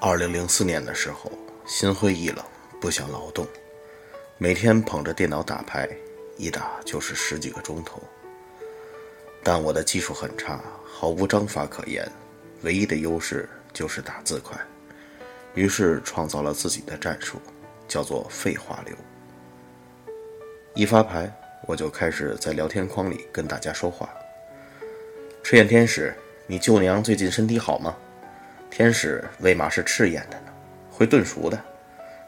二零零四年的时候，心灰意冷，不想劳动，每天捧着电脑打牌，一打就是十几个钟头。但我的技术很差，毫无章法可言，唯一的优势就是打字快。于是创造了自己的战术，叫做废话流。一发牌，我就开始在聊天框里跟大家说话。赤焰天使，你舅娘最近身体好吗？天使为嘛是赤焰的呢？会炖熟的。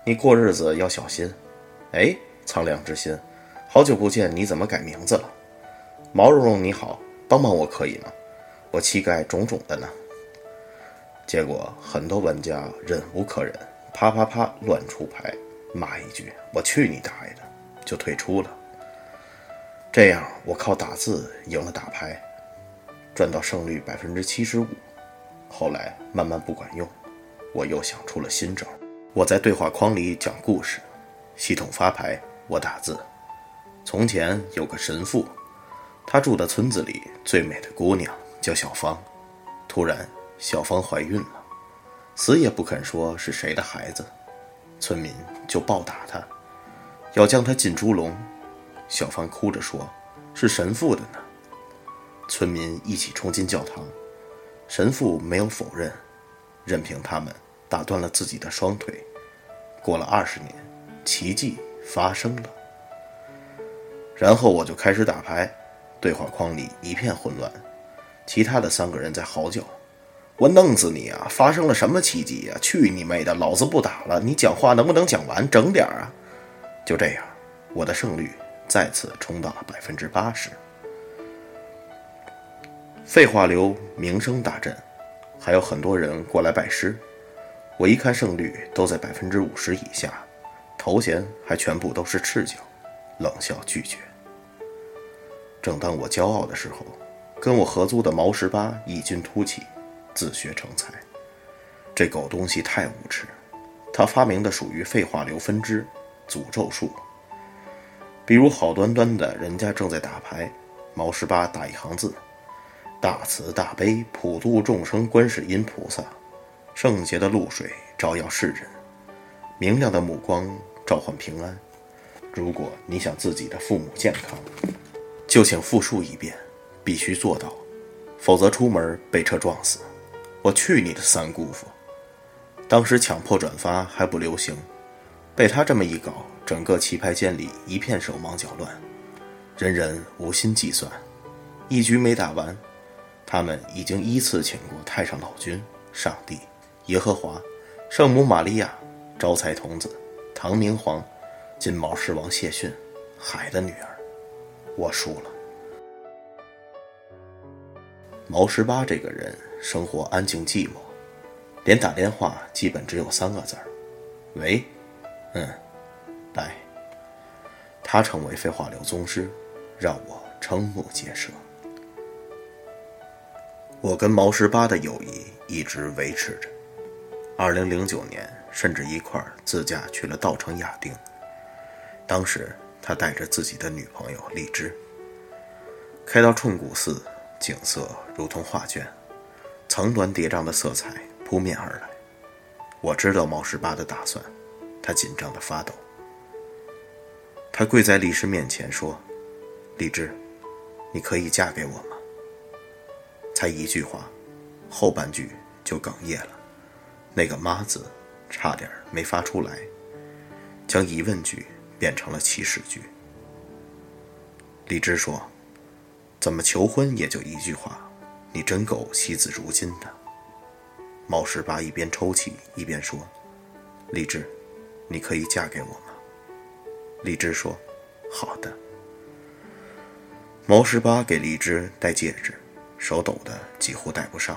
你过日子要小心。哎，苍凉之心，好久不见，你怎么改名字了？毛茸茸你好，帮帮我可以吗？我膝盖肿肿的呢。结果很多玩家忍无可忍，啪啪啪乱出牌，骂一句“我去你大爷的”，就退出了。这样我靠打字赢了打牌。赚到胜率百分之七十五，后来慢慢不管用，我又想出了新招。我在对话框里讲故事，系统发牌，我打字。从前有个神父，他住的村子里最美的姑娘叫小芳。突然，小芳怀孕了，死也不肯说是谁的孩子，村民就暴打她，要将她进猪笼。小芳哭着说：“是神父的呢。”村民一起冲进教堂，神父没有否认，任凭他们打断了自己的双腿。过了二十年，奇迹发生了。然后我就开始打牌，对话框里一片混乱，其他的三个人在嚎叫：“我弄死你啊！发生了什么奇迹呀？去你妹的！老子不打了！你讲话能不能讲完？整点啊！”就这样，我的胜率再次冲到了百分之八十。废话流名声大振，还有很多人过来拜师。我一看胜率都在百分之五十以下，头衔还全部都是赤脚，冷笑拒绝。正当我骄傲的时候，跟我合租的毛十八异军突起，自学成才。这狗东西太无耻，他发明的属于废话流分支诅咒术。比如好端端的人家正在打牌，毛十八打一行字。大慈大悲普度众生，观世音菩萨，圣洁的露水照耀世人，明亮的目光召唤平安。如果你想自己的父母健康，就请复述一遍，必须做到，否则出门被车撞死。我去你的三姑父！当时强迫转发还不流行，被他这么一搞，整个棋牌间里一片手忙脚乱，人人无心计算，一局没打完。他们已经依次请过太上老君、上帝、耶和华、圣母玛利亚、招财童子、唐明皇、金毛狮王谢逊、海的女儿，我输了。毛十八这个人生活安静寂寞，连打电话基本只有三个字儿：“喂，嗯，来。”他成为废话流宗师，让我瞠目结舌。我跟毛十八的友谊一直维持着。二零零九年，甚至一块儿自驾去了稻城亚丁。当时他带着自己的女朋友荔枝，开到冲古寺，景色如同画卷，层峦叠嶂的色彩扑面而来。我知道毛十八的打算，他紧张的发抖。他跪在荔枝面前说：“荔枝，你可以嫁给我吗？”才一句话，后半句就哽咽了，那个“妈”字差点没发出来，将疑问句变成了祈使句。荔枝说：“怎么求婚也就一句话，你真够惜字如金的。”毛十八一边抽泣一边说：“荔枝，你可以嫁给我吗？”荔枝说：“好的。”毛十八给荔枝戴戒指。手抖的几乎戴不上。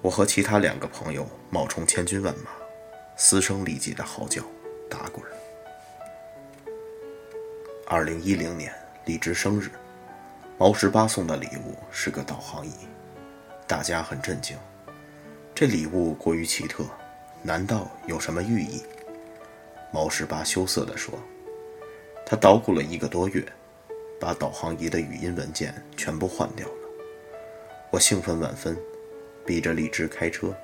我和其他两个朋友冒充千军万马，嘶声力竭的嚎叫、打滚。二零一零年荔枝生日，毛十八送的礼物是个导航仪，大家很震惊。这礼物过于奇特，难道有什么寓意？毛十八羞涩地说：“他捣鼓了一个多月。”把导航仪的语音文件全部换掉了，我兴奋万分，逼着荔枝开车，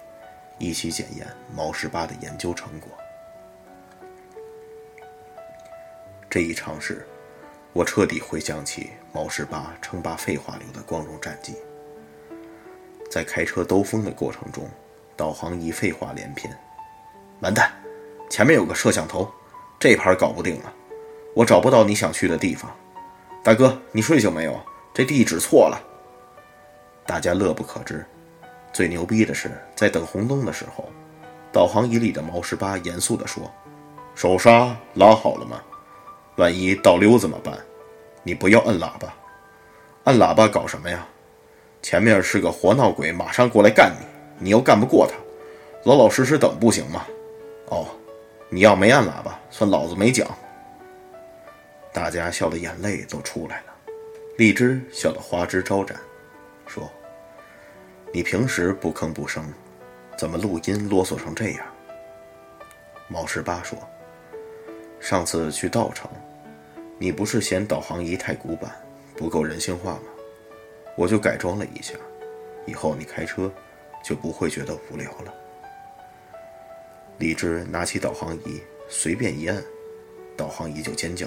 一起检验毛十八的研究成果。这一尝试，我彻底回想起毛十八称霸废话流的光荣战绩。在开车兜风的过程中，导航仪废话连篇：“完蛋，前面有个摄像头，这盘搞不定了，我找不到你想去的地方。大哥，你睡醒没有？这地址错了。”大家乐不可支。最牛逼的是，在等红灯的时候，导航仪里的毛十八严肃地说：“手刹拉好了吗？万一倒溜怎么办？你不要摁喇叭，按喇叭搞什么呀？前面是个活闹鬼，马上过来干你，你又干不过他，老老实实等不行吗？哦，你要没按喇叭，算老子没讲。”大家笑得眼泪都出来了，荔枝笑得花枝招展，说。你平时不吭不声，怎么录音啰嗦成这样？毛十八说：“上次去稻城，你不是嫌导航仪太古板，不够人性化吗？我就改装了一下，以后你开车就不会觉得无聊了。”李志拿起导航仪，随便一按，导航仪就尖叫：“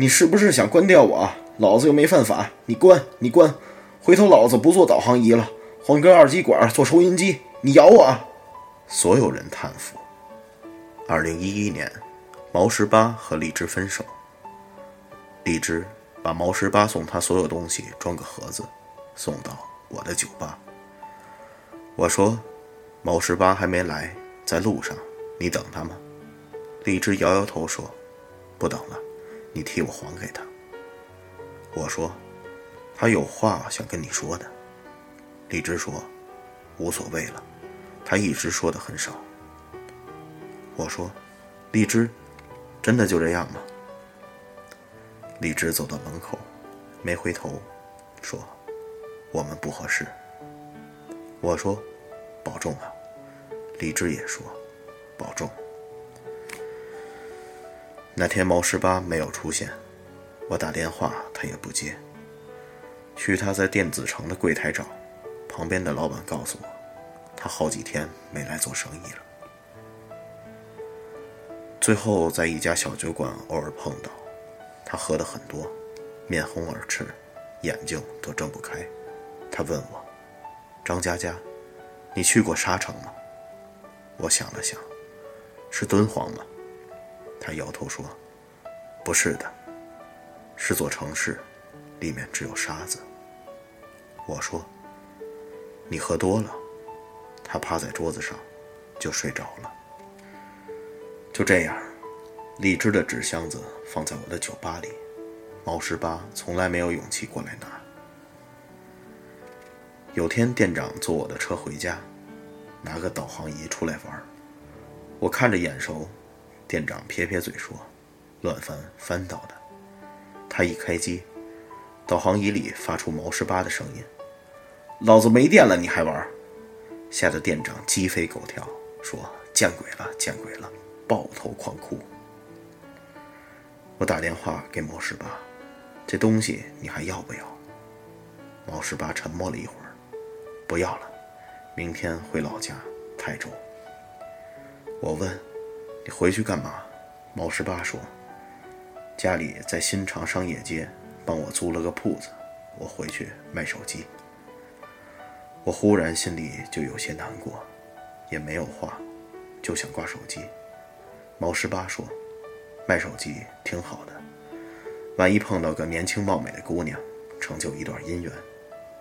你是不是想关掉我？老子又没犯法！你关，你关！回头老子不做导航仪了。”换根二极管做收音机，你咬我！所有人叹服。二零一一年，毛十八和荔枝分手。荔枝把毛十八送他所有东西装个盒子，送到我的酒吧。我说：“毛十八还没来，在路上，你等他吗？”荔枝摇摇头说：“不等了，你替我还给他。”我说：“他有话想跟你说的。”荔枝说：“无所谓了，他一直说的很少。”我说：“荔枝，真的就这样吗？”荔枝走到门口，没回头，说：“我们不合适。”我说：“保重啊。”荔枝也说：“保重。”那天毛十八没有出现，我打电话他也不接，去他在电子城的柜台找。旁边的老板告诉我，他好几天没来做生意了。最后在一家小酒馆偶尔碰到，他喝的很多，面红耳赤，眼睛都睁不开。他问我：“张佳佳，你去过沙城吗？”我想了想，是敦煌吗？他摇头说：“不是的，是座城市，里面只有沙子。”我说。你喝多了，他趴在桌子上，就睡着了。就这样，荔枝的纸箱子放在我的酒吧里，毛十八从来没有勇气过来拿。有天店长坐我的车回家，拿个导航仪出来玩，我看着眼熟，店长撇撇嘴说：“乱翻翻到的。”他一开机，导航仪里发出毛十八的声音。老子没电了，你还玩？吓得店长鸡飞狗跳，说：“见鬼了，见鬼了！”抱头狂哭。我打电话给毛十八：“这东西你还要不要？”毛十八沉默了一会儿：“不要了，明天回老家泰州。”我问：“你回去干嘛？”毛十八说：“家里在新长商业街帮我租了个铺子，我回去卖手机。”我忽然心里就有些难过，也没有话，就想挂手机。毛十八说：“卖手机挺好的，万一碰到个年轻貌美的姑娘，成就一段姻缘，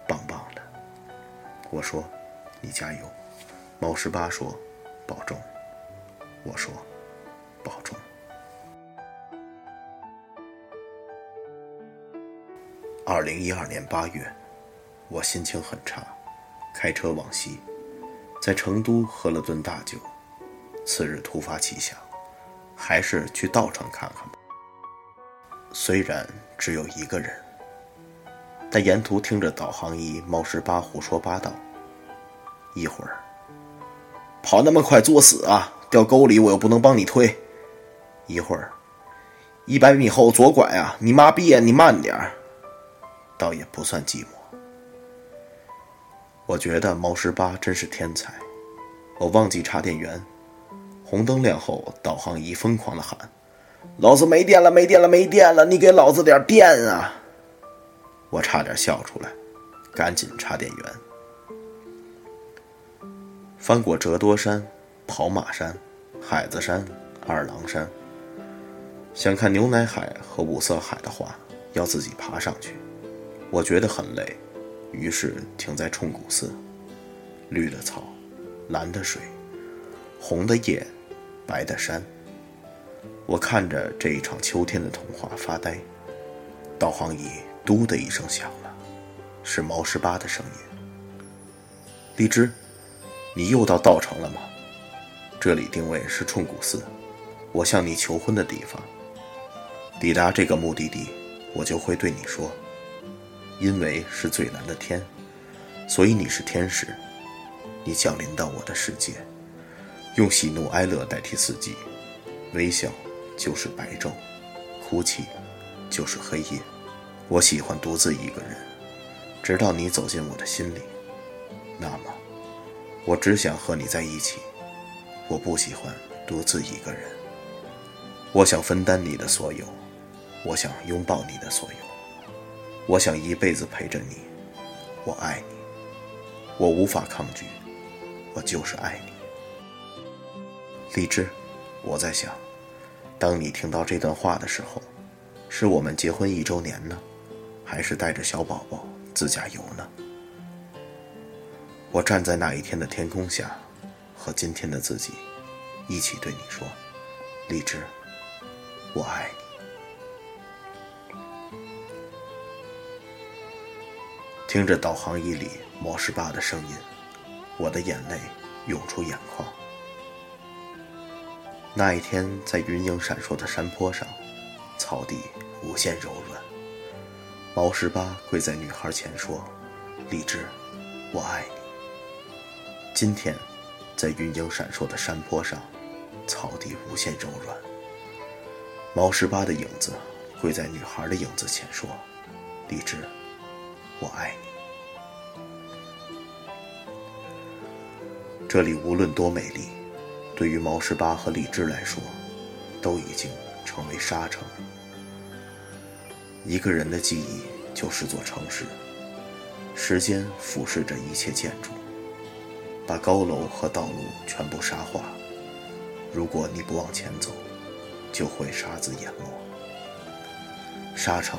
棒棒的。”我说：“你加油。”毛十八说：“保重。”我说：“保重。”二零一二年八月，我心情很差。开车往西，在成都喝了顿大酒。次日突发奇想，还是去稻城看看吧。虽然只有一个人，但沿途听着导航仪猫十八胡说八道。一会儿，跑那么快作死啊！掉沟里我又不能帮你推。一会儿，一百米后左拐啊！你妈逼呀！你慢点儿。倒也不算寂寞。我觉得毛十八真是天才，我忘记插电源，红灯亮后，导航仪疯狂的喊：“老子没电了，没电了，没电了！你给老子点电啊！”我差点笑出来，赶紧插电源。翻过折多山、跑马山、海子山、二郎山，想看牛奶海和五色海的话，要自己爬上去，我觉得很累，于是停在冲古寺。绿的草，蓝的水，红的叶，白的山。我看着这一场秋天的童话发呆。导航仪“嘟”的一声响了，是毛十八的声音。荔枝，你又到稻城了吗？这里定位是冲古寺，我向你求婚的地方。抵达这个目的地，我就会对你说：因为是最蓝的天，所以你是天使。你降临到我的世界，用喜怒哀乐代替四季，微笑就是白昼，哭泣就是黑夜。我喜欢独自一个人，直到你走进我的心里。那么，我只想和你在一起。我不喜欢独自一个人。我想分担你的所有，我想拥抱你的所有，我想一辈子陪着你。我爱你，我无法抗拒。我就是爱你，荔枝。我在想，当你听到这段话的时候，是我们结婚一周年呢，还是带着小宝宝自驾游呢？我站在那一天的天空下，和今天的自己一起对你说：“荔枝，我爱你。”听着导航仪里毛十八的声音。我的眼泪涌出眼眶。那一天，在云影闪烁的山坡上，草地无限柔软。毛十八跪在女孩前说：“荔枝，我爱你。”今天，在云影闪烁的山坡上，草地无限柔软。毛十八的影子跪在女孩的影子前说：“荔枝，我爱你。”这里无论多美丽，对于毛十八和李治来说，都已经成为沙城。一个人的记忆就是座城市，时间俯视着一切建筑，把高楼和道路全部沙化。如果你不往前走，就会沙子淹没。沙城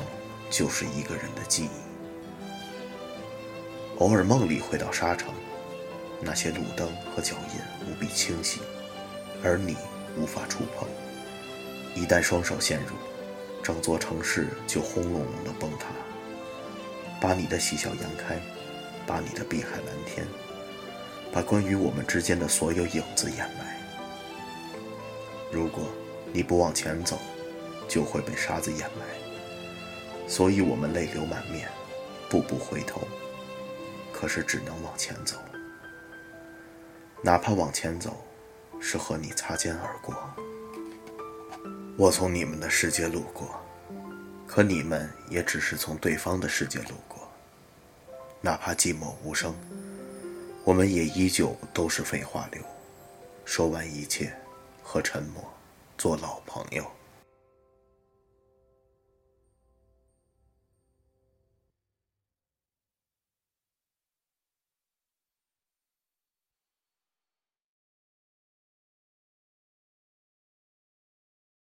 就是一个人的记忆。偶尔梦里回到沙城。那些路灯和脚印无比清晰，而你无法触碰。一旦双手陷入，整座城市就轰隆隆的崩塌，把你的喜笑颜开，把你的碧海蓝天，把关于我们之间的所有影子掩埋。如果你不往前走，就会被沙子掩埋。所以我们泪流满面，步步回头，可是只能往前走。哪怕往前走，是和你擦肩而过。我从你们的世界路过，可你们也只是从对方的世界路过。哪怕寂寞无声，我们也依旧都是废话流。说完一切，和沉默做老朋友。